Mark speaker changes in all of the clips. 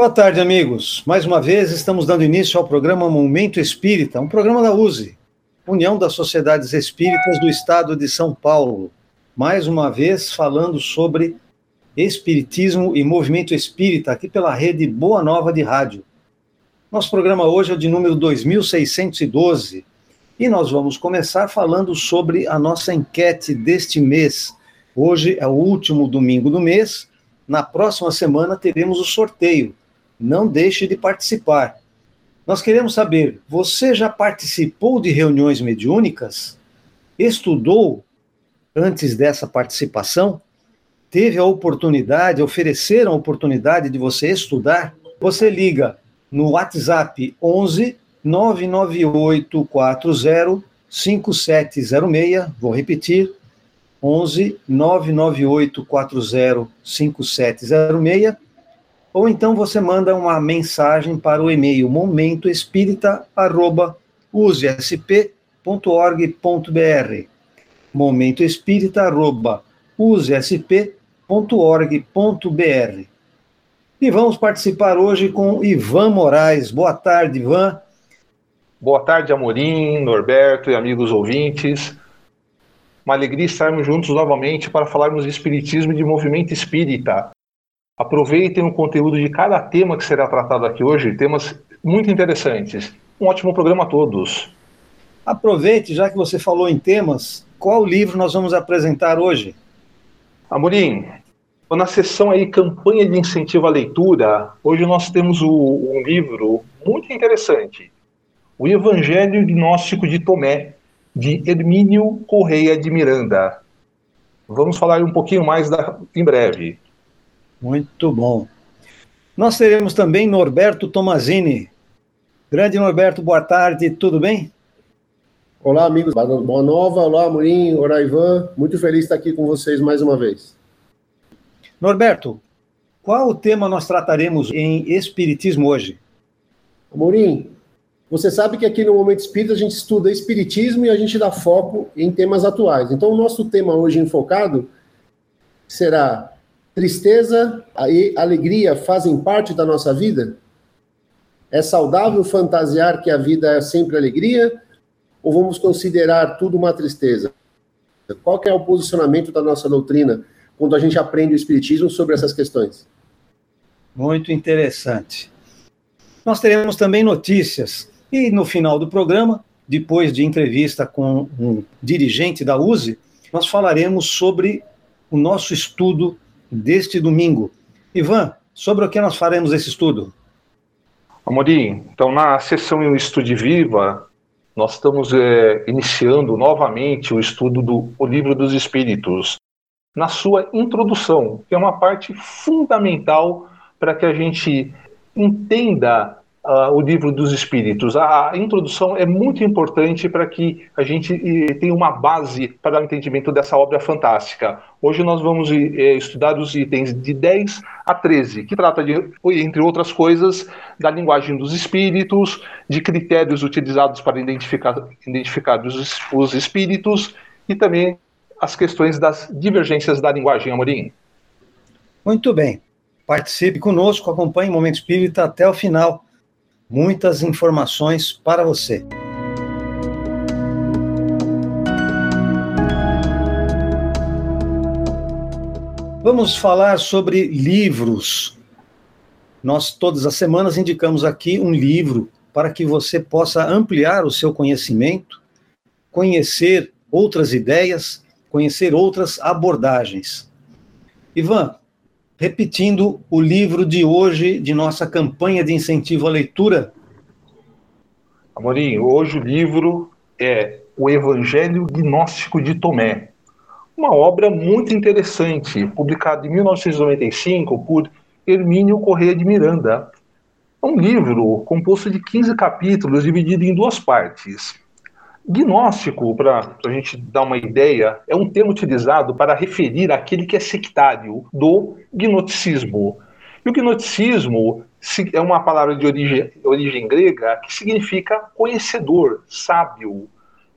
Speaker 1: Boa tarde, amigos. Mais uma vez estamos dando início ao programa Momento Espírita, um programa da USE, União das Sociedades Espíritas do Estado de São Paulo. Mais uma vez falando sobre Espiritismo e Movimento Espírita, aqui pela rede Boa Nova de Rádio. Nosso programa hoje é o de número 2612 e nós vamos começar falando sobre a nossa enquete deste mês. Hoje é o último domingo do mês. Na próxima semana teremos o sorteio não deixe de participar. Nós queremos saber: você já participou de reuniões mediúnicas? Estudou antes dessa participação? Teve a oportunidade, ofereceram a oportunidade de você estudar? Você liga no WhatsApp 11 99840 5706, vou repetir, 11 99840 5706 ou então você manda uma mensagem para o e-mail momentoespírita.usesp.org.br momentoespírita.usesp.org.br E vamos participar hoje com Ivan Moraes. Boa tarde, Ivan.
Speaker 2: Boa tarde, Amorim, Norberto e amigos ouvintes. Uma alegria estarmos juntos novamente para falarmos de Espiritismo e de movimento espírita. Aproveitem o conteúdo de cada tema que será tratado aqui hoje, temas muito interessantes. Um ótimo programa a todos.
Speaker 1: Aproveite, já que você falou em temas, qual livro nós vamos apresentar hoje?
Speaker 2: Amorim, na sessão aí Campanha de Incentivo à Leitura, hoje nós temos o, um livro muito interessante, O Evangelho Gnóstico de Tomé, de Hermínio Correia de Miranda. Vamos falar um pouquinho mais da, em breve.
Speaker 1: Muito bom. Nós teremos também Norberto Tomazini. Grande Norberto, boa tarde, tudo bem?
Speaker 3: Olá, amigos. Boa nova, olá, Amorim, olá, Ivan. Muito feliz de estar aqui com vocês mais uma vez.
Speaker 1: Norberto, qual o tema nós trataremos em Espiritismo hoje?
Speaker 3: Amorim, você sabe que aqui no Momento Espírita a gente estuda Espiritismo e a gente dá foco em temas atuais. Então, o nosso tema hoje enfocado será Tristeza e alegria fazem parte da nossa vida? É saudável fantasiar que a vida é sempre alegria? Ou vamos considerar tudo uma tristeza? Qual é o posicionamento da nossa doutrina quando a gente aprende o Espiritismo sobre essas questões?
Speaker 1: Muito interessante. Nós teremos também notícias. E no final do programa, depois de entrevista com um dirigente da USE, nós falaremos sobre o nosso estudo deste domingo. Ivan, sobre o que nós faremos esse estudo?
Speaker 2: Amorim, então na sessão em Estude Viva, nós estamos é, iniciando novamente o estudo do o Livro dos Espíritos, na sua introdução, que é uma parte fundamental para que a gente entenda uh, o livro dos espíritos. A, a, introdução é muito importante para que a gente e, tenha uma base para o entendimento dessa obra fantástica. Hoje nós vamos e, estudar os itens de 10 a 13, que trata de, entre outras coisas, da linguagem dos espíritos, de critérios utilizados para identificar, identificar os, os espíritos e também as questões das divergências da linguagem Amorim.
Speaker 1: Muito bem. Participe conosco, acompanhe o Momento Espírita até o final muitas informações para você. Vamos falar sobre livros. Nós, todas as semanas, indicamos aqui um livro para que você possa ampliar o seu conhecimento, conhecer outras ideias, conhecer outras abordagens. Ivan, repetindo o livro de hoje de nossa campanha de incentivo à leitura.
Speaker 2: Amorim, hoje o livro é O Evangelho Gnóstico de Tomé, uma obra muito interessante, publicada em 1995 por Hermínio Corrêa de Miranda. É um livro composto de 15 capítulos, dividido em duas partes. Gnóstico, para a gente dar uma ideia, é um termo utilizado para referir aquele que é sectário do gnosticismo. E o gnosticismo é uma palavra de origem, origem grega que significa conhecedor, sábio.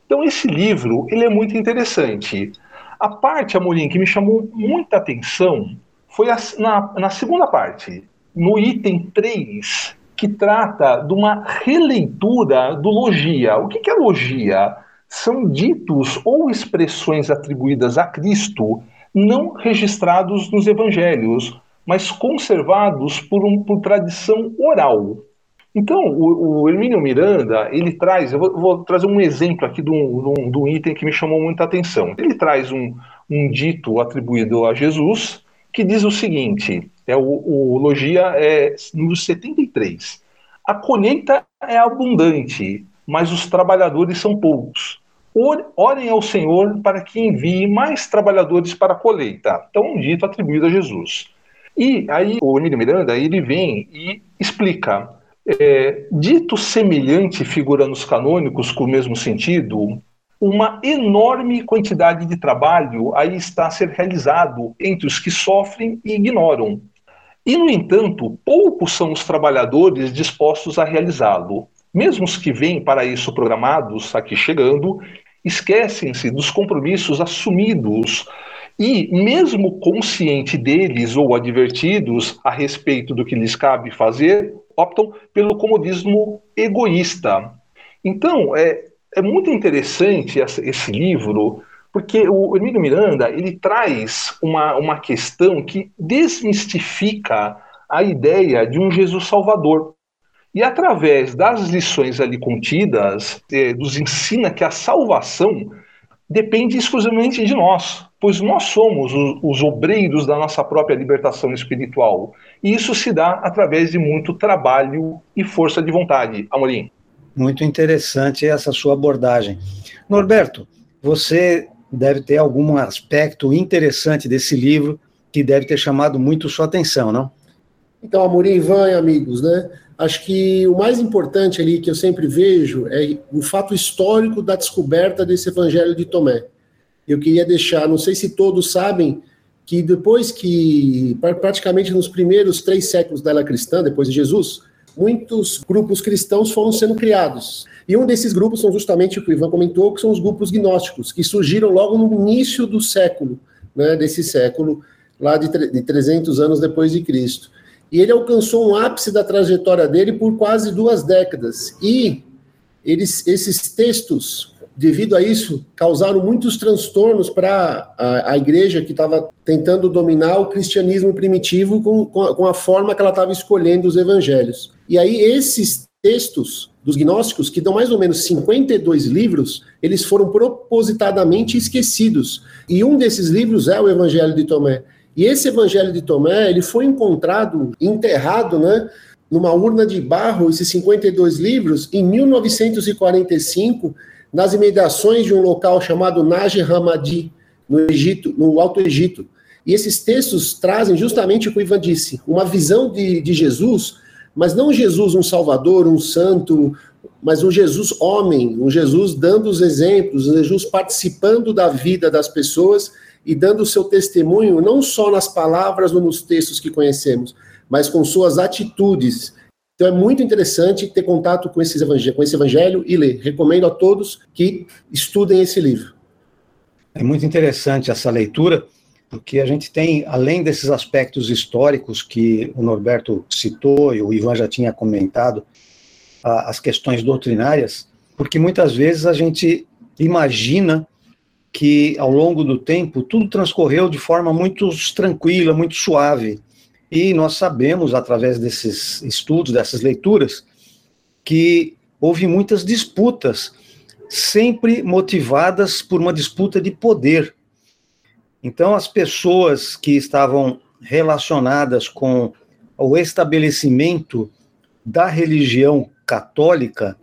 Speaker 2: Então esse livro ele é muito interessante. A parte, Amorim, que me chamou muita atenção foi a, na, na segunda parte. no item 3, que trata de uma releitura do logia. O que é logia? São ditos ou expressões atribuídas a Cristo não registrados nos evangelhos, mas conservados por, um, por tradição oral. Então, o, o Hermínio Miranda, ele traz, eu vou, vou, trazer um exemplo aqui de um, item que me chamou muita atenção. Ele traz um, um dito atribuído a Jesus, que diz o seguinte, é o, o Logia é, no 73. A colheita é abundante, mas os trabalhadores são poucos. Orem ao Senhor para que envie mais trabalhadores para a colheita. Então, um dito atribuído a Jesus. E aí o Emílio Miranda ele vem e explica é, dito semelhante figura nos canônicos com o mesmo sentido, uma enorme quantidade de trabalho aí está a ser realizado entre os que sofrem e ignoram. E, no entanto, poucos são os trabalhadores dispostos a realizá-lo. Mesmo os que vêm para isso programados, aqui chegando, esquecem-se dos compromissos assumidos e, mesmo consciente deles ou advertidos a respeito do que lhes cabe fazer, optam pelo comodismo egoísta. Então, é, é muito interessante essa, esse livro, porque o Emílio Miranda ele traz uma, uma questão que desmistifica a ideia de um Jesus Salvador. E através das lições ali contidas, é, nos ensina que a salvação depende exclusivamente de nós, pois nós somos os, os, obreiros da nossa própria libertação espiritual. E isso se dá através de muito trabalho e força de vontade. Amorim.
Speaker 1: Muito interessante essa sua abordagem. Norberto, você deve ter algum aspecto interessante desse livro que deve ter chamado muito sua atenção, não?
Speaker 3: Então, Amorim, Ivan e amigos, né? Acho que o mais importante ali que eu sempre vejo é o fato histórico da descoberta desse Evangelho de Tomé. Eu queria deixar, não sei se todos sabem, que depois que, praticamente nos primeiros três séculos da era cristã, depois de Jesus, muitos grupos cristãos foram sendo criados. E um desses grupos são justamente o que o Ivan comentou, que são os grupos gnósticos, que surgiram logo no início do século, né, desse século, lá de, de 300 anos depois de Cristo. E ele alcançou um ápice da trajetória dele por quase duas décadas. E eles, esses textos, devido a isso, causaram muitos transtornos para a, a, igreja que estava tentando dominar o cristianismo primitivo com, com, a, com a forma que ela estava escolhendo os evangelhos. E aí, esses textos dos gnósticos, que dão mais ou menos 52 livros, eles foram propositadamente esquecidos. E um desses livros é o Evangelho de Tomé. E esse Evangelho de Tomé, ele foi encontrado, enterrado, né, numa urna de barro, esses 52 livros, em 1945, nas imediações de um local chamado Naj Hammadi, no Egito, no Alto Egito. E esses textos trazem justamente o que o Ivan disse, uma visão de, de Jesus, mas não Jesus um salvador, um santo, mas um Jesus homem, um Jesus dando os exemplos, um Jesus participando da vida das pessoas e dando o seu testemunho, não só nas palavras ou nos textos que conhecemos, mas com suas atitudes. Então é muito interessante ter contato com, esses evangelho, com esse evangelho e ler. Recomendo a todos que estudem esse livro.
Speaker 1: É muito interessante essa leitura, porque a gente tem, além desses aspectos históricos que o Norberto citou e o Ivan já tinha comentado, as questões doutrinárias, porque muitas vezes a gente imagina que ao longo do tempo tudo transcorreu de forma muito tranquila, muito suave. E nós sabemos, através desses estudos, dessas leituras, que houve muitas disputas, sempre motivadas por uma disputa de poder. Então, as pessoas que estavam relacionadas com o estabelecimento da religião católica,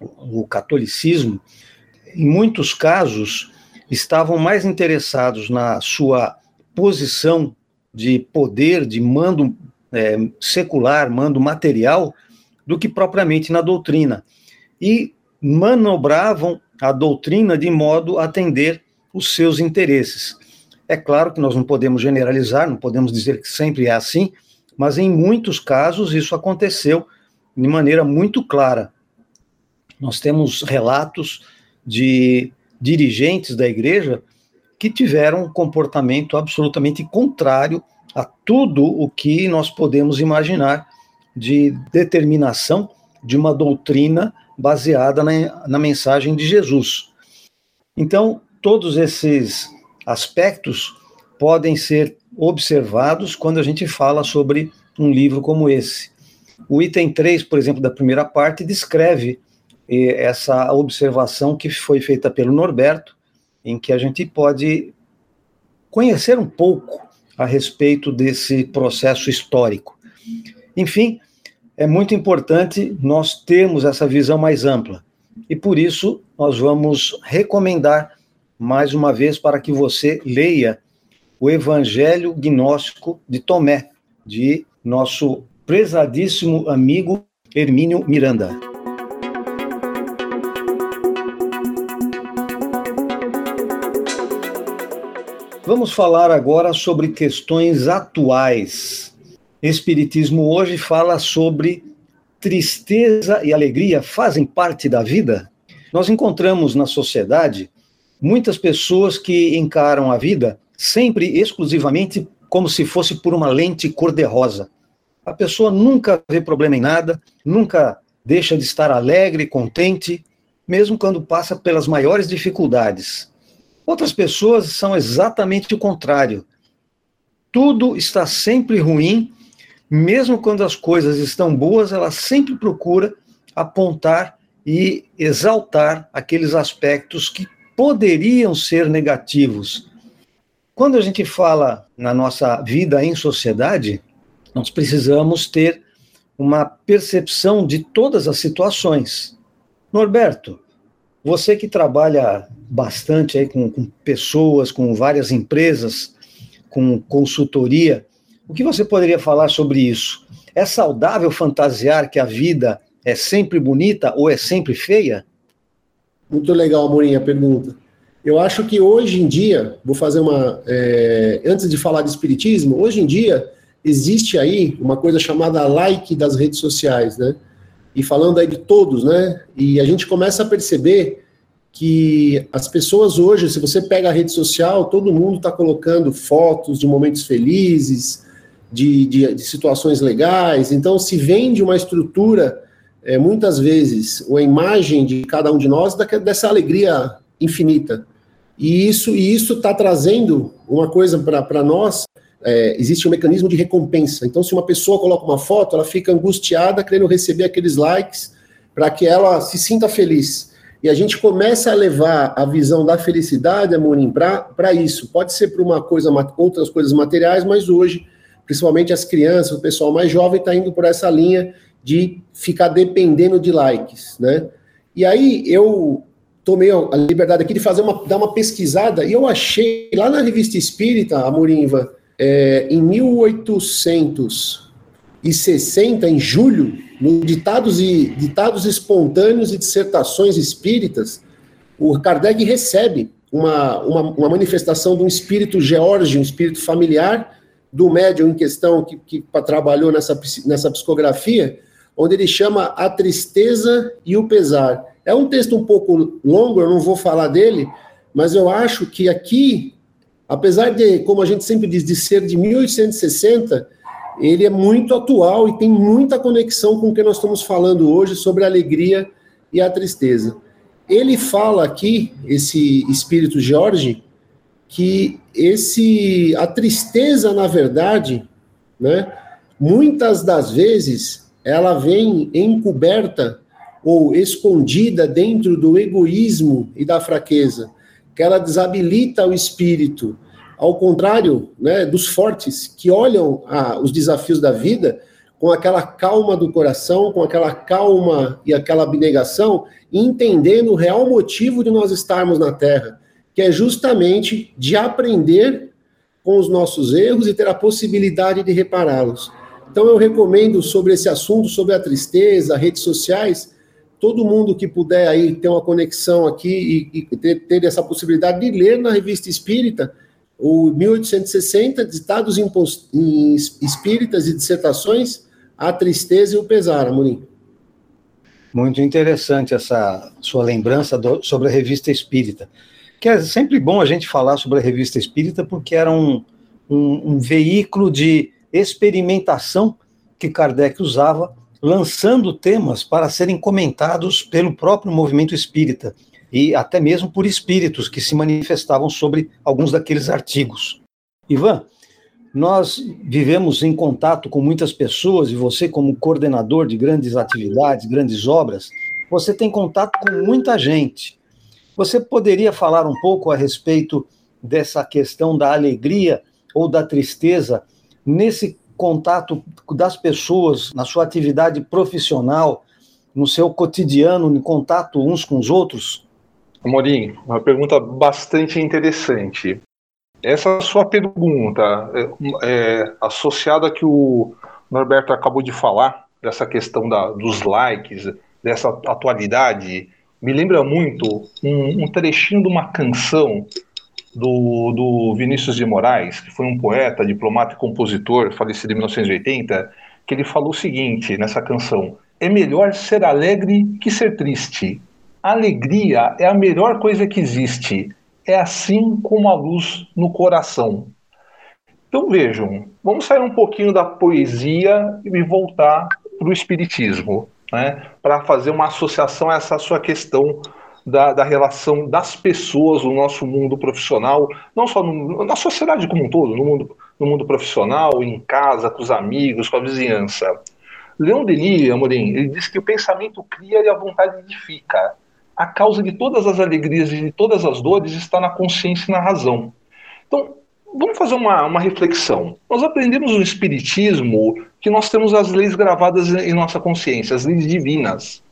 Speaker 1: o catolicismo, em muitos casos, estavam mais interessados na sua posição de poder, de mando é, secular, mando material, do que propriamente na doutrina. E manobravam a doutrina de modo a atender os seus interesses. É claro que nós não podemos generalizar, não podemos dizer que sempre é assim, mas em muitos casos isso aconteceu de maneira muito clara. Nós temos relatos de dirigentes da igreja que tiveram um comportamento absolutamente contrário a tudo o que nós podemos imaginar de determinação de uma doutrina baseada na, na mensagem de Jesus. Então, todos esses aspectos podem ser observados quando a gente fala sobre um livro como esse. O item 3, por exemplo, da primeira parte, descreve eh, essa observação que foi feita pelo Norberto, em que a gente pode conhecer um pouco a respeito desse processo histórico. Enfim, é muito importante nós termos essa visão mais ampla. E por isso nós vamos recomendar mais uma vez para que você leia o Evangelho Gnóstico de Tomé, de nosso prezadíssimo amigo Hermínio Miranda. Vamos falar agora sobre questões atuais. Espiritismo hoje fala sobre tristeza e alegria fazem parte da vida? Nós encontramos na sociedade muitas pessoas que encaram a vida sempre exclusivamente como se fosse por uma lente cor-de-rosa. A pessoa nunca vê problema em nada, nunca deixa de estar alegre, contente, mesmo quando passa pelas maiores dificuldades. Outras pessoas são exatamente o contrário. Tudo está sempre ruim, mesmo quando as coisas estão boas, ela sempre procura apontar e exaltar aqueles aspectos que poderiam ser negativos. Quando a gente fala na nossa vida em sociedade, nós precisamos ter uma percepção de todas as situações. Norberto, você que trabalha bastante aí com, com pessoas, com várias empresas, com consultoria, o que você poderia falar sobre isso? É saudável fantasiar que a vida é sempre bonita ou é sempre feia?
Speaker 3: Muito legal, Amorim, a pergunta. Eu acho que hoje em dia, vou fazer uma. É, antes de falar de espiritismo, hoje em dia existe aí uma coisa chamada like das redes sociais, né? E falando aí de todos, né? E a gente começa a perceber que as pessoas hoje, se você pega a rede social, todo mundo está colocando fotos de momentos felizes, de, de, de, situações legais. Então, se vende uma estrutura, é, muitas vezes, uma imagem de cada um de nós dessa alegria infinita. E isso e isso está trazendo uma coisa para nós é, existe um mecanismo de recompensa. Então, se uma pessoa coloca uma foto, ela fica angustiada, querendo receber aqueles likes para que ela se sinta feliz. E a gente começa a levar a visão da felicidade, Amorim, para isso. Pode ser para uma coisa, outras coisas materiais, mas hoje, principalmente as crianças, o pessoal mais jovem está indo por essa linha de ficar dependendo de likes, né? E aí eu tomei a liberdade aqui de fazer uma, dar uma pesquisada e eu achei lá na revista Espírita, Amorimva, é, em 1860, em julho, no Ditados, e, Ditados Espontâneos e Dissertações Espíritas, o Kardec recebe uma, uma, uma manifestação de um espírito george, um espírito familiar, do médium em questão que, que trabalhou nessa, nessa psicografia, onde ele chama A Tristeza e o Pesar. É um texto um pouco longo, eu não vou falar dele, mas eu acho que aqui apesar de, como a gente sempre diz, de ser de 1860, ele é muito atual e tem muita conexão com o que nós estamos falando hoje sobre a alegria e a tristeza. Ele fala aqui, esse espírito Jorge, que esse a tristeza, na verdade, né, muitas das vezes ela vem encoberta ou escondida dentro do egoísmo e da fraqueza que ela desabilita o espírito, ao contrário né, dos fortes, que olham a, os desafios da vida com aquela calma do coração, com aquela calma e aquela abnegação, entendendo o real motivo de nós estarmos na Terra, que é justamente de aprender com os nossos erros e ter a possibilidade de repará-los. Então eu recomendo sobre esse assunto, sobre a tristeza, redes sociais, todo mundo que puder aí ter uma conexão aqui e, e ter, ter, essa possibilidade de ler na revista Espírita o 1860, Ditados em, Espíritas e Dissertações, A Tristeza e o Pesar, Amorim.
Speaker 1: Muito interessante essa sua lembrança do, sobre a revista Espírita. Que é sempre bom a gente falar sobre a revista Espírita, porque era um, um, um veículo de experimentação que Kardec usava, lançando temas para serem comentados pelo próprio movimento espírita e até mesmo por espíritos que se manifestavam sobre alguns daqueles artigos. Ivan, nós vivemos em contato com muitas pessoas e você, como coordenador de grandes atividades, grandes obras, você tem contato com muita gente. Você poderia falar um pouco a respeito dessa questão da alegria ou da tristeza nesse contato das pessoas, na sua atividade profissional, no seu cotidiano, em contato uns com os outros?
Speaker 2: Amorim, uma pergunta bastante interessante. Essa sua pergunta, é, é, associada que o Norberto acabou de falar, dessa questão da, dos likes, dessa atualidade, me lembra muito um, um trechinho de uma canção do, do Vinícius de Moraes, que foi um poeta, diplomata e compositor, falecido em 1980, que ele falou o seguinte nessa canção: É melhor ser alegre que ser triste. Alegria é a melhor coisa que existe. É assim como a luz no coração. Então vejam, vamos sair um pouquinho da poesia e voltar para o espiritismo, né, para fazer uma associação a essa sua questão da, da, relação das pessoas no nosso mundo profissional, não só no, na sociedade como um todo, no mundo, no mundo profissional, em casa, com os amigos, com a vizinhança. Leon Denis, Amorim, ele diz que o pensamento cria e a vontade edifica. A causa de todas as alegrias e de todas as dores está na consciência e na razão. Então, vamos fazer uma, uma reflexão. Nós aprendemos no Espiritismo que nós temos as leis gravadas em nossa consciência, as leis divinas.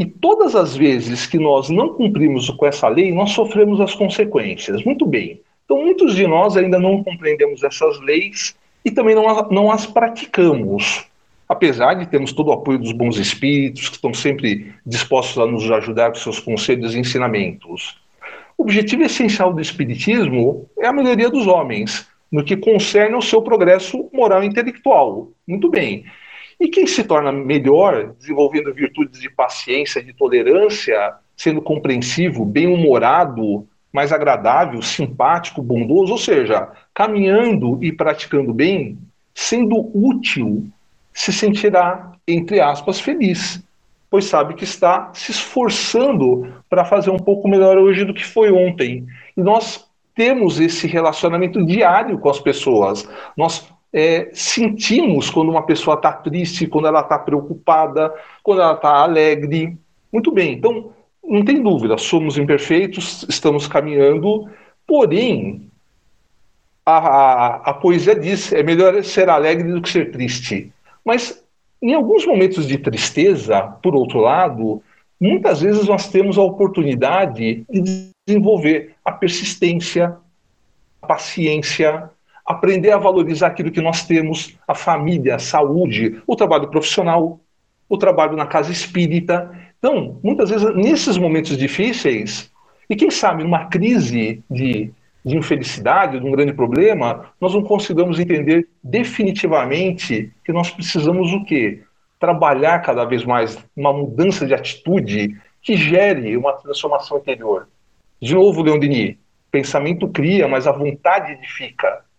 Speaker 2: E todas as vezes que nós não cumprimos com essa lei, nós sofremos as consequências. Muito bem. Então, muitos de nós ainda não compreendemos essas leis e também não, não as praticamos. Apesar de termos todo o apoio dos bons espíritos, que estão sempre dispostos a nos ajudar com seus conselhos e ensinamentos. O objetivo essencial do Espiritismo é a melhoria dos homens, no que concerne ao seu progresso moral e intelectual. Muito bem. E quem se torna melhor, desenvolvendo virtudes de paciência, de tolerância, sendo compreensivo, bem-humorado, mais agradável, simpático, bondoso, ou seja, caminhando e praticando bem, sendo útil, se sentirá, entre aspas, feliz, pois sabe que está se esforçando para fazer um pouco melhor hoje do que foi ontem. E nós temos esse relacionamento diário com as pessoas. Nós é, sentimos quando uma pessoa está triste, quando ela está preocupada, quando ela está alegre. Muito bem, então não tem dúvida, somos imperfeitos, estamos caminhando, porém, a, a, a poesia diz: é melhor ser alegre do que ser triste. Mas em alguns momentos de tristeza, por outro lado, muitas vezes nós temos a oportunidade de desenvolver a persistência, a paciência, aprender a valorizar aquilo que nós temos, a família, a saúde, o trabalho profissional, o trabalho na casa espírita. Então, muitas vezes, nesses momentos difíceis, e quem sabe numa crise de, de infelicidade, de um grande problema, nós não consigamos entender definitivamente que nós precisamos o quê? Trabalhar cada vez mais uma mudança de atitude que gere uma transformação interior. De novo, Leon Denis, pensamento cria, mas a vontade edifica.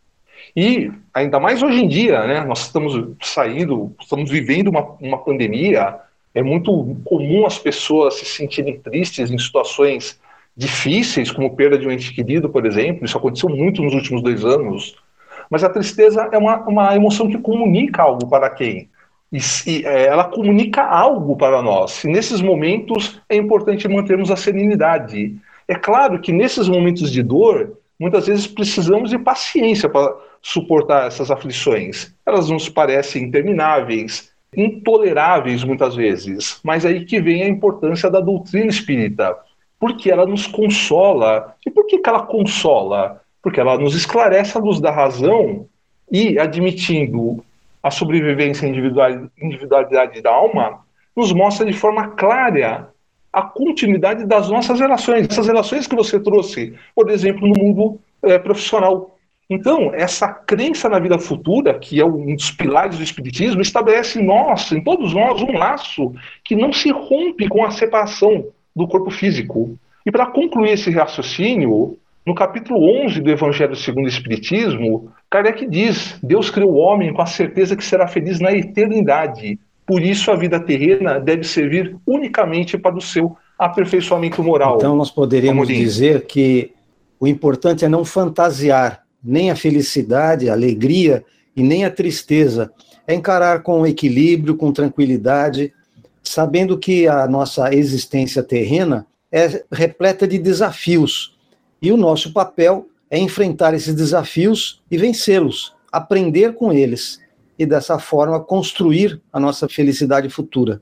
Speaker 2: E ainda mais hoje em dia, né, nós estamos saindo, estamos vivendo uma, uma pandemia, é muito comum as pessoas se sentirem tristes em situações difíceis, como perda de um ente querido, por exemplo, isso aconteceu muito nos últimos dois anos, mas a tristeza é uma, uma emoção que comunica algo para quem? E, e é, ela comunica algo para nós. E nesses momentos é importante mantermos a serenidade. É claro que nesses momentos de dor, muitas vezes precisamos de paciência para suportar essas aflições. Elas nos parecem intermináveis, intoleráveis muitas vezes, mas aí que vem a importância da doutrina espírita, porque ela nos consola. E por que, que ela consola? Porque ela nos esclarece a luz da razão e, admitindo a sobrevivência e individualidade da alma, nos mostra de forma clara a continuidade das nossas relações, essas relações que você trouxe, por exemplo, no mundo é, profissional. Então, essa crença na vida futura, que é um dos pilares do Espiritismo, estabelece em nós, em todos nós, um laço que não se rompe com a separação do corpo físico. E para concluir esse raciocínio, No capítulo 11 do Evangelho segundo o Espiritismo, Kardec diz: Deus criou o homem com a certeza que será feliz na eternidade. Por isso, a vida terrena deve servir unicamente para o seu aperfeiçoamento moral.
Speaker 1: Então, nós poderíamos dizer que o importante é não fantasiar nem a felicidade, a alegria e nem a tristeza. É encarar com equilíbrio, com tranquilidade, sabendo que a nossa existência terrena é repleta de desafios. E o nosso papel é enfrentar esses desafios e vencê-los, aprender com eles e dessa forma construir a nossa felicidade futura.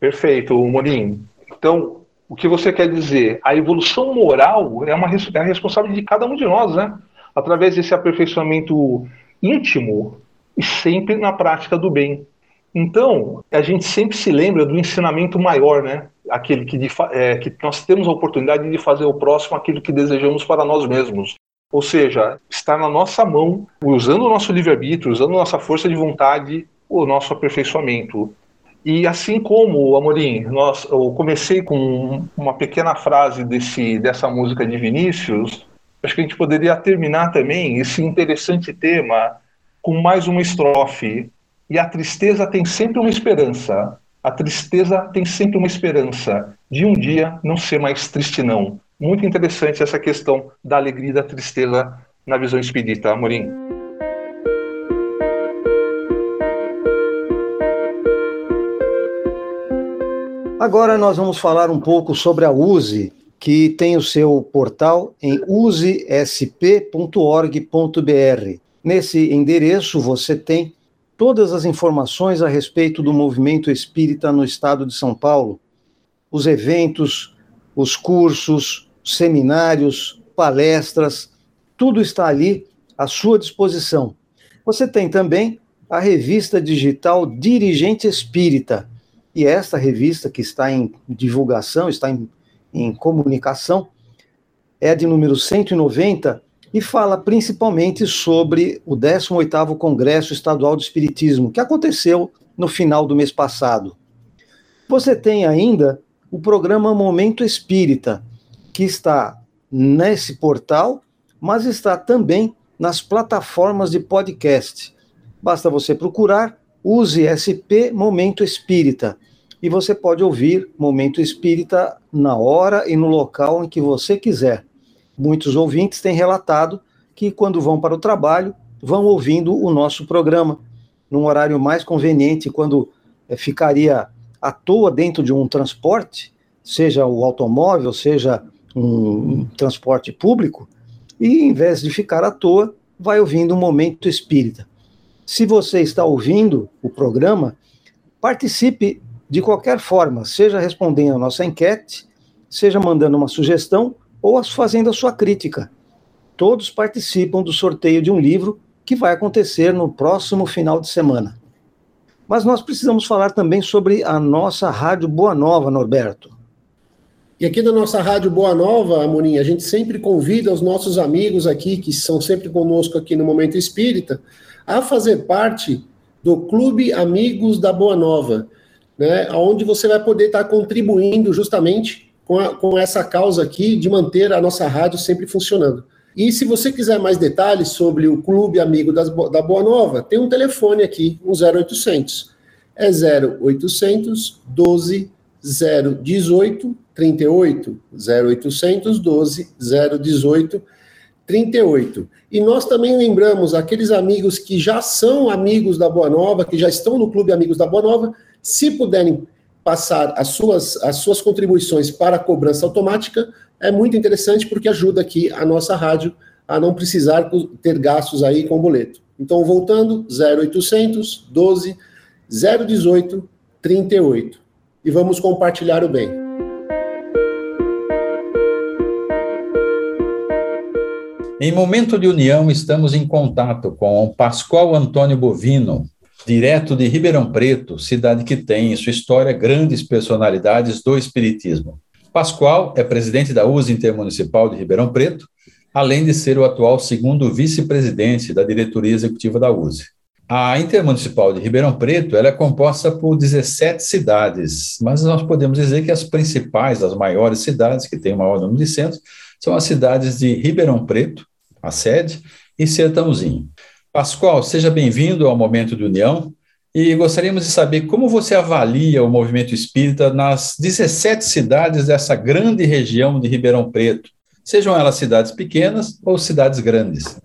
Speaker 2: Perfeito, Morim. Então, o que você quer dizer? A evolução moral é uma é responsabilidade de cada um de nós, né? Através desse aperfeiçoamento íntimo e sempre na prática do bem. Então, a gente sempre se lembra do ensinamento maior, né? Aquele que, é, que nós temos a oportunidade de fazer o próximo aquilo que desejamos para nós mesmos. Ou seja, está na nossa mão, usando o nosso livre-arbítrio, usando nossa força de vontade, o nosso aperfeiçoamento. E assim como, Amorim, nós, eu comecei com uma pequena frase desse, dessa música de Vinícius, acho que a gente poderia terminar também esse interessante tema com mais uma estrofe. E a tristeza tem sempre uma esperança. A tristeza tem sempre uma esperança de um dia não ser mais triste, não. Muito interessante essa questão da alegria e da tristeza na visão espírita, Amorim.
Speaker 1: Agora nós vamos falar um pouco sobre a USE, que tem o seu portal em usesp.org.br. Nesse endereço você tem todas as informações a respeito do movimento espírita no estado de São Paulo, os eventos, os cursos, seminários, palestras, tudo está ali à sua disposição. Você tem também a revista digital Dirigente Espírita, e esta revista, que está em divulgação, está em, em comunicação, é de número 190 e fala principalmente sobre o 18º Congresso Estadual do Espiritismo, que aconteceu no final do mês passado. Você tem ainda o programa Momento Espírita, que está nesse portal, mas está também nas plataformas de podcast. Basta você procurar Use SP Momento Espírita e você pode ouvir Momento Espírita na hora e no local em que você quiser. Muitos ouvintes têm relatado que, quando vão para o trabalho, vão ouvindo o nosso programa num horário mais conveniente, quando é, ficaria à toa dentro de um transporte, seja o automóvel, seja um, um transporte público, e em vez de ficar à toa, vai ouvindo o Momento Espírita. Se você está ouvindo o programa, participe de qualquer forma, seja respondendo a nossa enquete, seja mandando uma sugestão ou fazendo a sua crítica. Todos participam do sorteio de um livro que vai acontecer no próximo final de semana. Mas nós precisamos falar também sobre a nossa Rádio Boa Nova, Norberto.
Speaker 3: E aqui da nossa Rádio Boa Nova, Amorim, a gente sempre convida os nossos amigos aqui, que são sempre conosco aqui no Momento Espírita, a fazer parte do Clube Amigos da Boa Nova né, onde você vai poder estar contribuindo justamente com, a, com essa causa aqui de manter a nossa rádio sempre funcionando. E se você quiser mais detalhes sobre o Clube Amigo das, da Boa Nova, tem um telefone aqui, um 0800. É 0800 12 018 38. 0800 12 018 38. E nós também lembramos aqueles amigos que já são amigos da Boa Nova, que já estão no Clube Amigos da Boa Nova, se puderem passar as suas, as suas contribuições para a cobrança automática, é muito interessante porque ajuda aqui a nossa rádio a não precisar ter gastos aí com boleto. Então, voltando, 0800 12 018 38. E vamos compartilhar o bem.
Speaker 4: Em momento de união, estamos em contato com Pascoal Antônio Bovino, direto de Ribeirão Preto, cidade que tem em sua história grandes personalidades do Espiritismo. Pascoal é presidente da USA Intermunicipal de Ribeirão Preto, além de ser o atual segundo vice-presidente da diretoria executiva da USE. A Intermunicipal de Ribeirão Preto é composta por 17 cidades, mas nós podemos dizer que as principais, as maiores cidades, que têm o maior número de centros, são as cidades de Ribeirão Preto, a sede, e Sertãozinho. Pascoal, seja bem-vindo ao Momento de União e gostaríamos de saber como você avalia o movimento espírita nas 17 cidades dessa grande região de Ribeirão Preto, sejam elas cidades pequenas ou cidades grandes.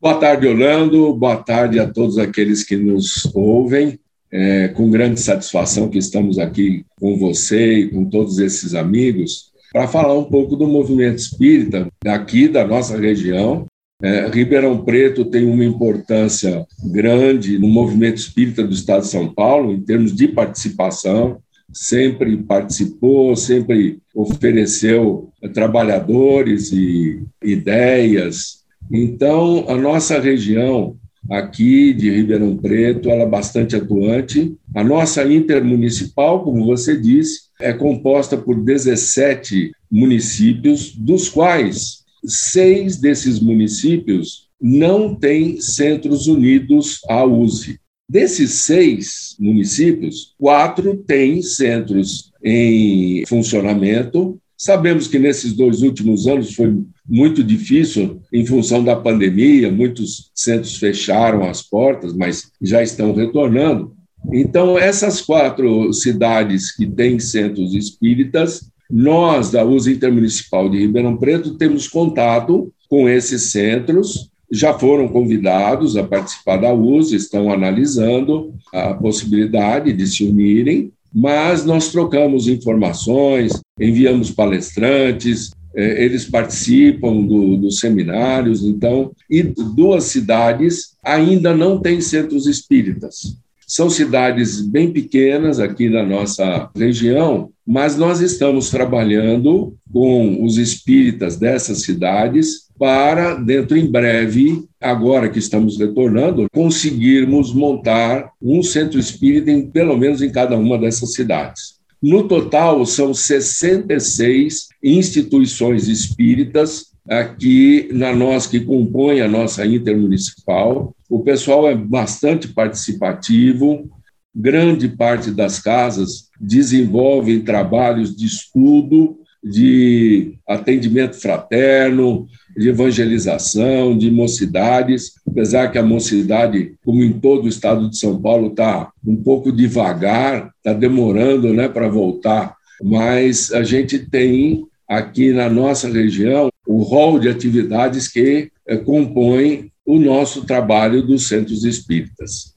Speaker 5: Boa tarde, Orlando. Boa tarde a todos aqueles que nos ouvem. É, com grande satisfação que estamos aqui com você e com todos esses amigos para falar um pouco do movimento espírita aqui da nossa região. É, Ribeirão Preto tem uma importância grande no movimento espírita do Estado de São Paulo, em termos de participação, sempre participou, sempre ofereceu trabalhadores e ideias, então, a nossa região aqui de Ribeirão Preto, ela é bastante atuante. A nossa intermunicipal, como você disse, é composta por 17 municípios, dos quais seis desses municípios não têm centros unidos à USE. Desses seis municípios, quatro têm centros em funcionamento. Sabemos que nesses dois últimos anos foi muito difícil em função da pandemia, muitos centros fecharam as portas, mas já estão retornando. Então, essas quatro cidades que têm centros espíritas, nós, da USA Intermunicipal de Ribeirão Preto, temos contato com esses centros, já foram convidados a participar da USA, estão analisando a possibilidade de se unirem, mas nós trocamos informações, enviamos palestrantes, é, eles participam do, dos seminários, então, e duas cidades ainda não têm centros espíritas. São cidades bem pequenas aqui na nossa região, mas nós estamos trabalhando com os espíritas dessas cidades para, dentro em breve, agora que estamos retornando, conseguirmos montar um centro espírita, em, pelo menos em cada uma dessas cidades. No total, são 66 instituições espíritas aqui na nós que compõem a nossa intermunicipal. O pessoal é bastante participativo. Grande parte das casas desenvolvem trabalhos de estudo, de atendimento fraterno, de evangelização, de mocidades, apesar que a mocidade, como em todo o estado de São Paulo, está um pouco devagar, está demorando né, para voltar, mas a gente tem aqui na nossa região o rol de atividades que é, compõem o nosso trabalho dos centros espíritas.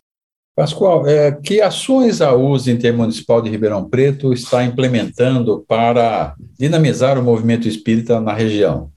Speaker 4: Pascoal, é, que ações a USA Intermunicipal de Ribeirão Preto está implementando para dinamizar o movimento espírita na região?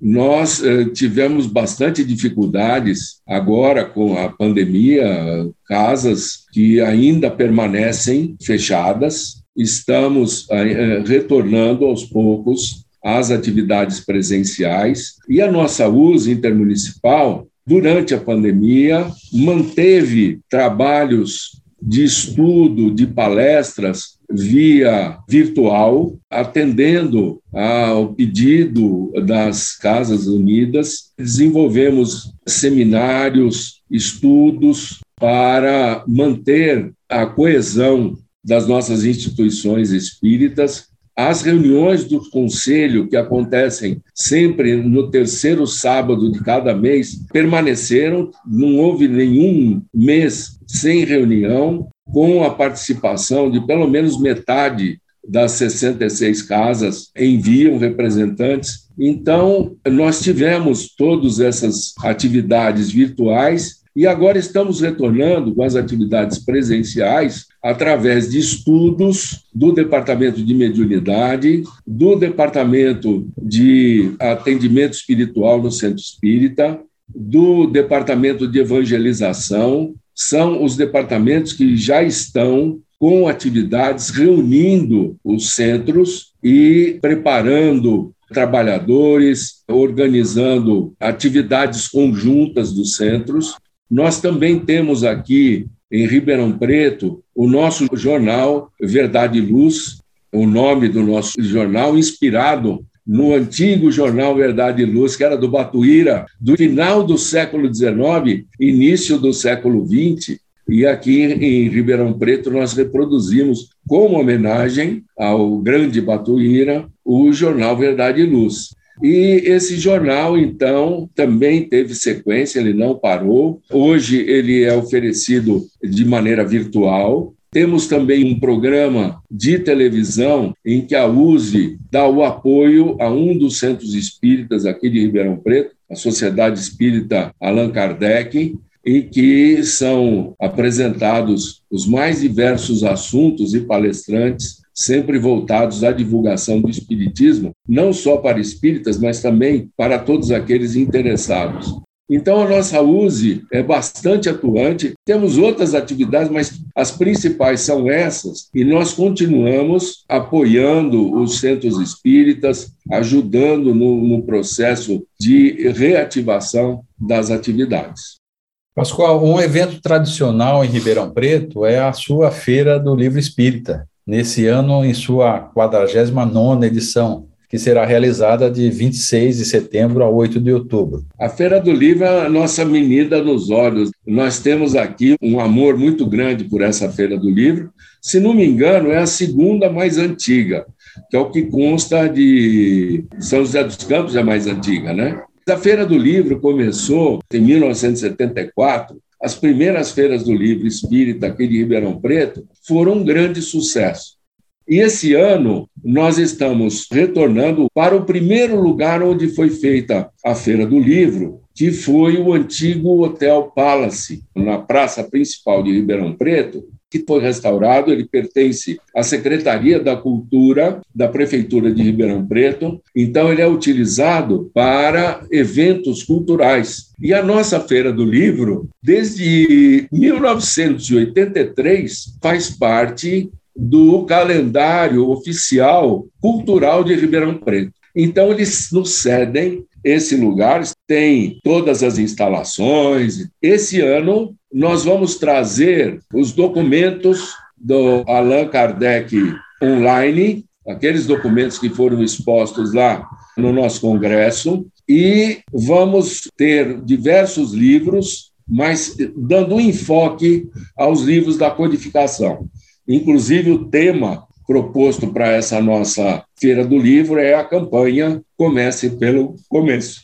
Speaker 5: Nós eh, tivemos bastante dificuldades agora com a pandemia, casas que ainda permanecem fechadas. Estamos eh, retornando aos poucos às atividades presenciais e a nossa USA intermunicipal, durante a pandemia, manteve trabalhos de estudo, de palestras via virtual, atendendo ao pedido das Casas Unidas. Desenvolvemos seminários, estudos para manter a coesão das nossas instituições espíritas. As reuniões do conselho, que acontecem sempre no terceiro sábado de cada mês, permaneceram, não houve nenhum mês sem reunião com a participação de pelo menos metade das 66 casas enviam representantes. Então, nós tivemos todas essas atividades virtuais e agora estamos retornando com as atividades presenciais através de estudos do Departamento de Mediunidade, do Departamento de Atendimento Espiritual no Centro Espírita, do Departamento de Evangelização, são os departamentos que já estão com atividades reunindo os centros e preparando trabalhadores, organizando atividades conjuntas dos centros. Nós também temos aqui em Ribeirão Preto o nosso jornal Verdade e Luz, o nome do nosso jornal, inspirado no antigo jornal Verdade e Luz, que era do Batuíra, do final do século XIX, início do século XX. E aqui em Ribeirão Preto nós reproduzimos, como homenagem ao grande Batuíra, o jornal Verdade e Luz. E esse jornal, então, também teve sequência, ele não parou. Hoje ele é oferecido de maneira virtual. Temos também um programa de televisão em que a USE dá o apoio a um dos centros espíritas aqui de Ribeirão Preto, a Sociedade Espírita Allan Kardec, em que são apresentados os mais diversos assuntos e palestrantes sempre voltados à divulgação do Espiritismo, não só para espíritas, mas também para todos aqueles interessados. Então, a nossa USE é bastante atuante. Temos outras atividades, mas as principais são essas, e nós continuamos apoiando os centros espíritas, ajudando no, no processo de reativação das atividades.
Speaker 4: Pascoal, um evento tradicional em Ribeirão Preto é a sua Feira do Livro Espírita, nesse ano em sua 49 edição, que será realizada de 26 de setembro a 8 de outubro.
Speaker 5: A Feira do Livro é a nossa menina nos olhos. Nós temos aqui um amor muito grande por essa Feira do Livro. Se não me engano, é a segunda mais antiga, que é o que consta de São José dos Campos, é a mais antiga, né? A Feira do Livro começou em 1974 as primeiras feiras do livro espírita aqui de Ribeirão Preto foram um grande sucesso. E esse ano nós estamos retornando para o primeiro lugar onde foi feita a Feira do Livro, que foi o antigo Hotel Palace, na praça principal de Ribeirão Preto, que foi restaurado, ele pertence à Secretaria da Cultura da Prefeitura de Ribeirão Preto, então ele é utilizado para eventos culturais. E a nossa Feira do Livro, desde 1983, faz parte do calendário oficial cultural de Ribeirão Preto. Então, eles nos cedem esse lugar, tem todas as instalações. Esse ano, nós vamos trazer os documentos do Allan Kardec online, aqueles documentos que foram expostos lá no nosso congresso, e vamos ter diversos livros, mas dando um enfoque aos livros da codificação. Inclusive, o tema proposto para essa nossa Feira do Livro é a campanha Comece pelo Começo.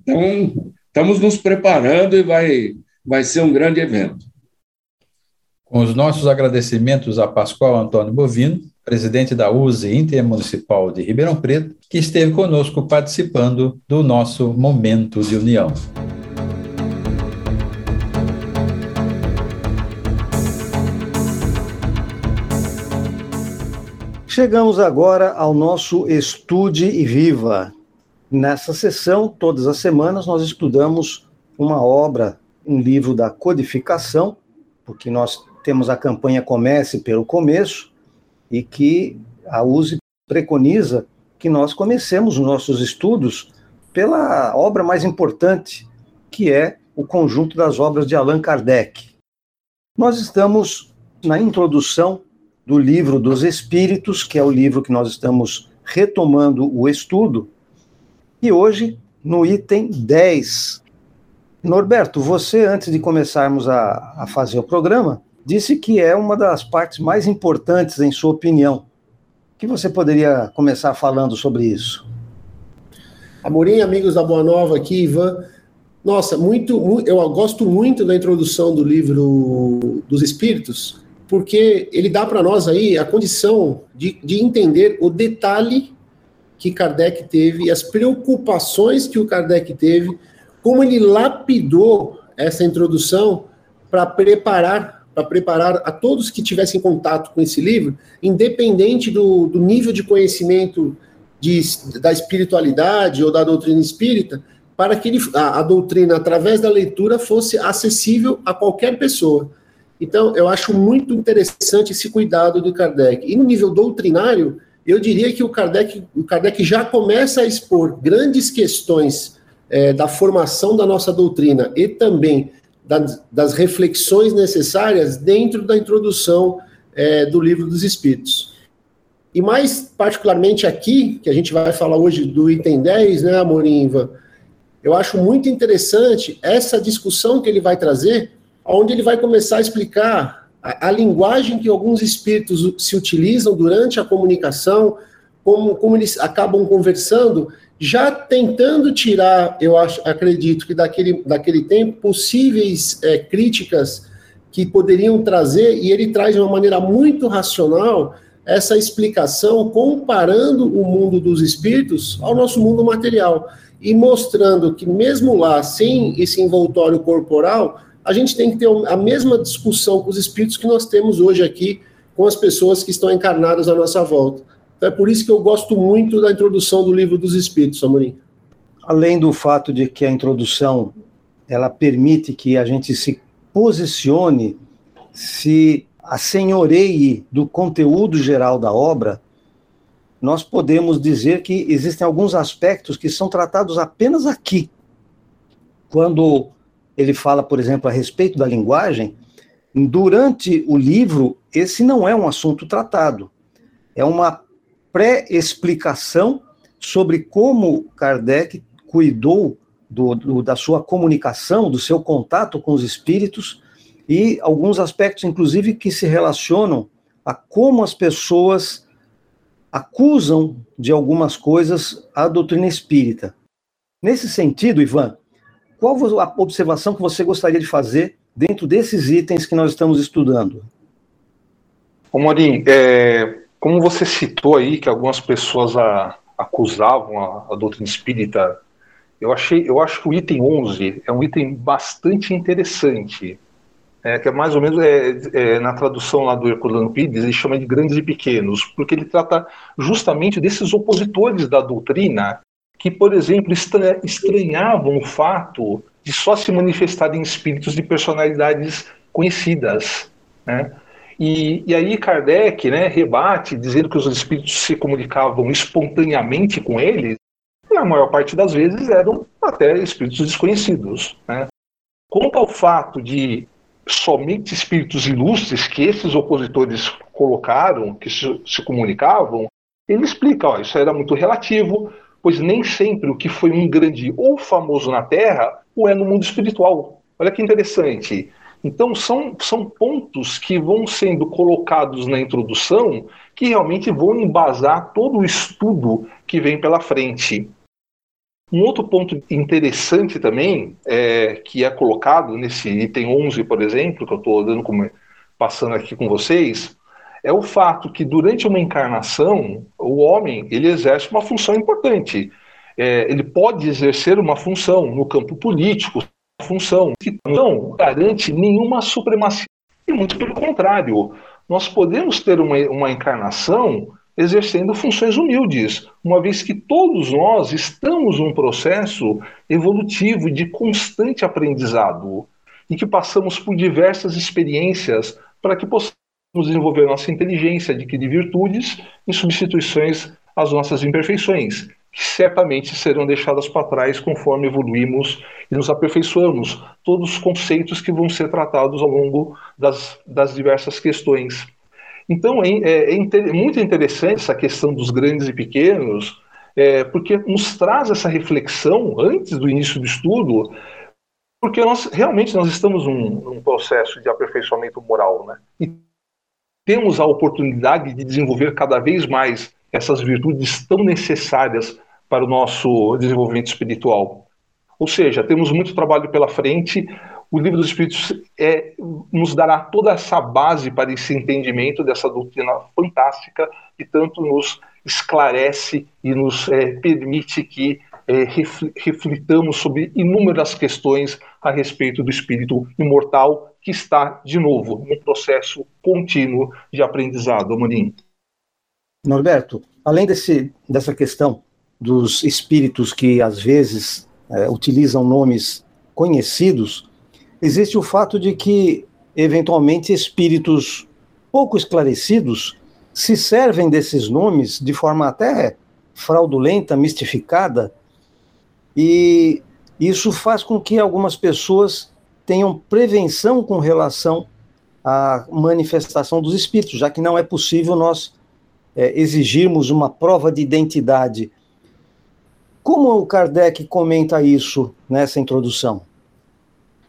Speaker 5: Então, estamos nos preparando e vai, vai ser um grande evento.
Speaker 4: Com os nossos agradecimentos a Pascoal Antônio Bovino, presidente da USE Intermunicipal de Ribeirão Preto, que esteve conosco participando do nosso Momento de União.
Speaker 1: Chegamos agora ao nosso Estude e Viva. Nessa sessão, todas as semanas, nós estudamos uma obra, um livro da codificação, porque nós temos a campanha Comece pelo Começo, e que a USE preconiza que nós comecemos os nossos estudos pela obra mais importante, que é o conjunto das obras de Allan Kardec. Nós estamos na introdução do Livro dos Espíritos, que é o livro que nós estamos retomando o estudo, e hoje no item 10. Norberto, você, antes de começarmos a, a fazer o programa, disse que é uma das partes mais importantes, em sua opinião. O que você poderia começar falando sobre isso?
Speaker 3: Amorim, amigos da Boa Nova aqui, Ivan. Nossa, muito, eu gosto muito da introdução do livro dos Espíritos, porque ele dá para nós aí a condição de, de entender o detalhe que Kardec teve e as preocupações que o Kardec teve, como ele lapidou essa introdução para preparar para preparar a todos que tivessem contato com esse livro, independente do, do nível de conhecimento de, da espiritualidade ou da doutrina espírita, para que ele, a, a doutrina, através da leitura, fosse acessível a qualquer pessoa. Então, eu acho muito interessante esse cuidado do Kardec. E no nível doutrinário, eu diria que o Kardec, o Kardec já começa a expor grandes questões é, da formação da nossa doutrina e também das, das reflexões necessárias dentro da introdução é, do livro dos Espíritos. E mais particularmente aqui, que a gente vai falar hoje do item 10, né, Amorim, eu acho muito interessante essa discussão que ele vai trazer onde ele vai começar a explicar a, a, linguagem que alguns espíritos se utilizam durante a comunicação, como, como eles acabam conversando, já tentando tirar, eu acho, acredito que daquele, daquele tempo, possíveis é, críticas que poderiam trazer, e ele traz de uma maneira muito racional essa explicação, comparando o mundo dos espíritos ao nosso mundo material, e mostrando que, mesmo lá, sem esse envoltório corporal, a gente tem que ter a mesma discussão com os espíritos que nós temos hoje aqui com as pessoas que estão encarnadas à nossa volta. Então é por isso que eu gosto muito da introdução do livro dos Espíritos, Amorim.
Speaker 1: Além do fato de que a introdução ela permite que a gente se posicione, se assenhoreie do conteúdo geral da obra, nós podemos dizer que existem alguns aspectos que são tratados apenas aqui. Quando ele fala, por exemplo, a respeito da linguagem, durante o livro, esse não é um assunto tratado. É uma pré-explicação sobre como Kardec cuidou do, do, da sua comunicação, do seu contato com os espíritos e alguns aspectos, inclusive, que se relacionam a como as pessoas acusam de algumas coisas a doutrina espírita. Nesse sentido, Ivan, qual a observação que você gostaria de fazer dentro desses itens que nós estamos estudando?
Speaker 2: Ô Morim, é, como você citou aí que algumas pessoas a, acusavam a, a, doutrina espírita, eu achei, eu acho que o item 11 é um item bastante interessante, é, que é mais ou menos é, é, na tradução lá do Herculano Pires, ele chama de grandes e pequenos, porque ele trata justamente desses opositores da doutrina que, por exemplo, estranhavam o fato de só se manifestarem espíritos de personalidades conhecidas, né? E, e aí Kardec né, rebate, dizendo que os espíritos se comunicavam espontaneamente com ele, na maior parte das vezes eram até espíritos desconhecidos. Né? Quanto ao fato de somente espíritos ilustres que esses opositores colocaram, que se, se comunicavam, ele explica, ó, isso era muito relativo, pois nem sempre o que foi um grande ou famoso na Terra o é no mundo espiritual. Olha que interessante. Então, são, são pontos que vão sendo colocados na introdução que realmente vão embasar todo o estudo que vem pela frente. Um outro ponto interessante também, é, que é colocado nesse item 11, por exemplo, que eu estou dando como, passando aqui com vocês, é o fato que durante uma encarnação, o homem ele exerce uma função importante. É, ele pode exercer uma função no campo político, função que não garante nenhuma supremacia. E muito pelo contrário, nós podemos ter uma, uma encarnação exercendo funções humildes, uma vez que todos nós estamos num processo evolutivo de constante aprendizado e que passamos por diversas experiências para que possamos desenvolver nossa inteligência, adquirir virtudes em substituições às nossas imperfeições que certamente serão deixadas para trás conforme evoluímos e nos aperfeiçoamos. Todos os conceitos que vão ser tratados ao longo das, das diversas questões. Então é, é, é, muito interessante essa questão dos grandes e pequenos, é, porque nos traz essa reflexão antes do início do estudo, porque nós realmente nós estamos num, num processo de aperfeiçoamento moral, né? E temos a oportunidade de desenvolver cada vez mais essas virtudes tão necessárias para o nosso desenvolvimento espiritual. Ou seja, temos muito trabalho pela frente. O livro dos Espíritos é, nos dará toda essa base para esse entendimento dessa doutrina fantástica que tanto nos esclarece e nos é, permite que é, reflitamos sobre inúmeras questões a respeito do espírito imortal que está, de novo, num processo contínuo de aprendizado, Amorim.
Speaker 1: Norberto, além desse, dessa questão dos espíritos que às vezes é, utilizam nomes conhecidos, existe o fato de que, eventualmente, espíritos pouco esclarecidos se servem desses nomes de forma até fraudulenta, mistificada, e isso faz com que algumas pessoas tenham prevenção com relação à manifestação dos espíritos, já que não é possível nós é, exigirmos uma prova de identidade. Como o Kardec comenta isso nessa introdução?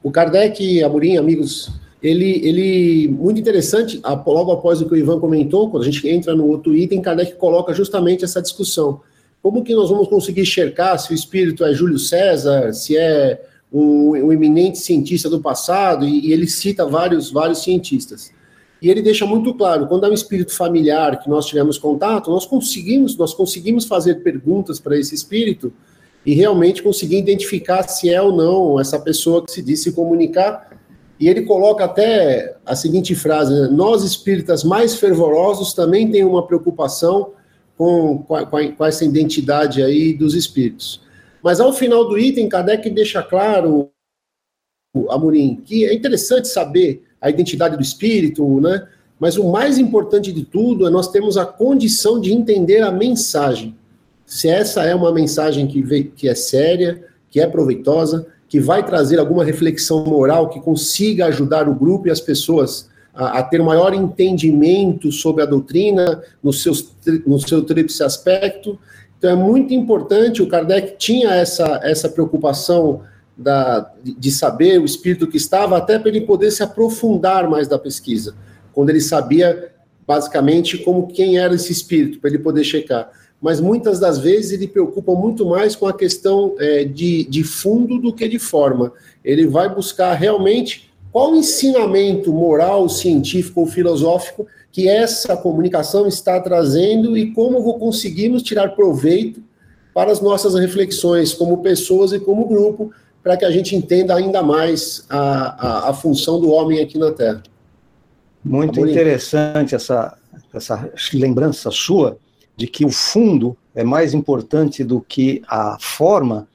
Speaker 3: O Kardec, Amorim, amigos, ele, ele muito interessante, logo após o que o Ivan comentou, quando a gente entra no outro item, Kardec coloca justamente essa discussão. como que nós vamos conseguir enxergar se o espírito é Júlio César, se é um, um eminente cientista do passado, e, e, ele cita vários, vários cientistas. E ele deixa muito claro, quando é um espírito familiar que nós tivemos contato, nós conseguimos, nós conseguimos fazer perguntas para esse espírito e realmente conseguir identificar se é ou não essa pessoa que se diz se comunicar. E ele coloca até a seguinte frase: né? Nós espíritas mais fervorosos também tem uma preocupação com, com, com, essa identidade aí dos espíritos. Mas ao final do item, Kardec deixa claro, Amorim, que é interessante saber a identidade do espírito, né? Mas o mais importante de tudo é nós termos a condição de entender a mensagem. Se essa é uma mensagem que, vê, que é séria, que é proveitosa, que vai trazer alguma reflexão moral que consiga ajudar o grupo e as pessoas a, a ter maior entendimento sobre a doutrina no, seus, no seu tríplice aspecto. Então é muito importante, o Kardec tinha essa, essa preocupação da, de saber o espírito que estava, até para ele poder se aprofundar mais da pesquisa, quando ele sabia basicamente como quem era esse espírito, para ele poder checar. Mas muitas das vezes ele preocupa muito mais com a questão é, de, de fundo do que de forma. Ele vai buscar realmente qual ensinamento moral, científico ou filosófico que essa comunicação está trazendo e como conseguimos tirar proveito para as nossas reflexões como pessoas e como grupo, para que a gente entenda ainda mais a, a, a função do homem aqui na Terra.
Speaker 1: Muito Amorim. interessante essa, essa lembrança sua de que o fundo é mais importante do que a forma,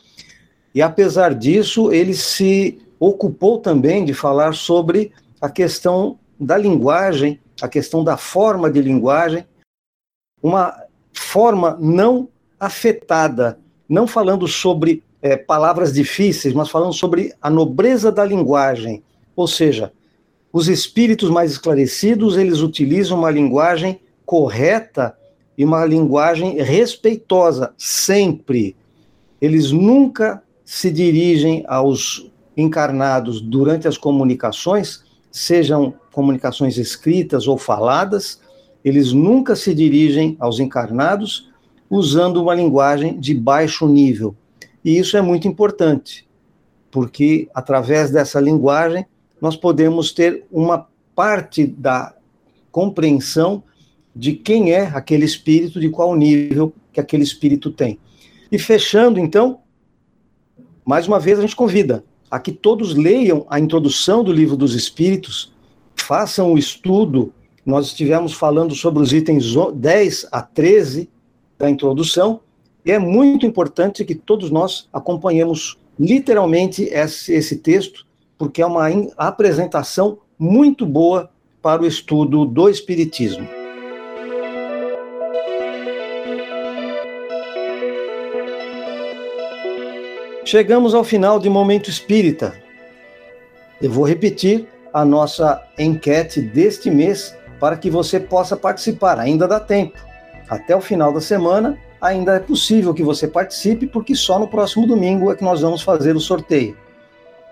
Speaker 1: e apesar disso, ele se ocupou também de falar sobre a questão da linguagem, a questão da forma de linguagem, uma forma não afetada, não falando sobre é, palavras difíceis, mas falando sobre a nobreza da linguagem, ou seja, os espíritos mais esclarecidos, eles utilizam uma linguagem correta e uma linguagem respeitosa, sempre. Eles nunca se dirigem aos encarnados durante as comunicações, sejam comunicações escritas ou faladas, eles nunca se dirigem aos encarnados usando uma linguagem de baixo nível. E isso é muito importante, porque através dessa linguagem nós podemos ter uma parte da compreensão de quem é aquele espírito, de qual nível que aquele espírito tem. E fechando, então, mais uma vez a gente convida a que todos leiam a introdução do livro dos Espíritos, façam o estudo. Nós estivemos falando sobre os itens 10 a 13 da introdução, e é muito importante que todos nós acompanhemos literalmente esse, esse texto, porque é uma apresentação muito boa para o estudo do Espiritismo. Chegamos ao final de Momento Espírita. Eu vou repetir a nossa enquete deste mês para que você possa participar. Ainda dá tempo. Até o final da semana, ainda é possível que você participe, porque só no próximo domingo é que nós vamos fazer o sorteio.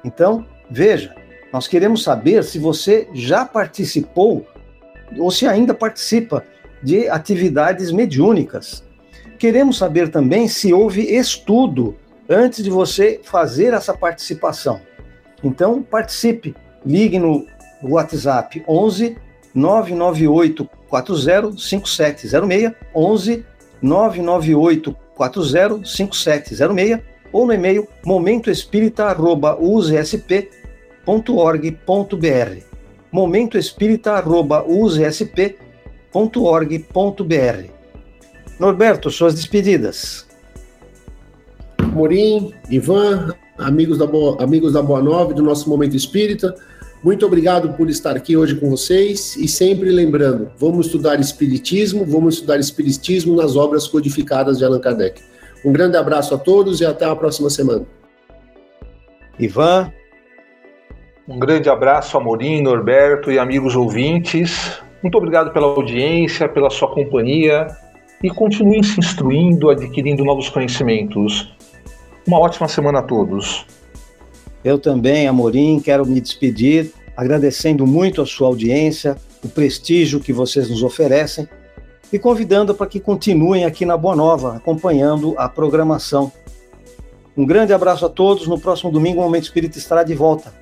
Speaker 1: Então, veja, nós queremos saber se você já participou ou se ainda participa de atividades mediúnicas. Queremos saber também se houve estudo antes de você fazer essa participação. Então, participe. Ligue no WhatsApp 11 998 40 5706 11 998 40 5706 ou no e-mail momentoespírita@usesp.org.br. momentoespírita@usesp.org.br. Norberto, suas despedidas.
Speaker 3: Morim, Ivan, amigos da, Boa, amigos da Boa Nova, do nosso Momento Espírita. Muito obrigado por estar aqui hoje com vocês e sempre lembrando, vamos estudar Espiritismo, vamos estudar Espiritismo nas obras codificadas de Allan Kardec. Um grande abraço a todos e até a próxima semana.
Speaker 1: Ivan.
Speaker 2: Um grande abraço a Morim, Norberto e amigos ouvintes. Muito obrigado pela audiência, pela sua companhia e continue se instruindo, adquirindo novos conhecimentos. Uma ótima semana a todos.
Speaker 1: Eu também, Amorim, quero me despedir, agradecendo muito a sua audiência, o prestígio que vocês nos oferecem. e convidando para que continuem aqui na Boa Nova, acompanhando a programação. Um grande abraço a todos. No próximo domingo, o Momento Espírita estará de volta.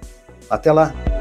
Speaker 1: Até lá!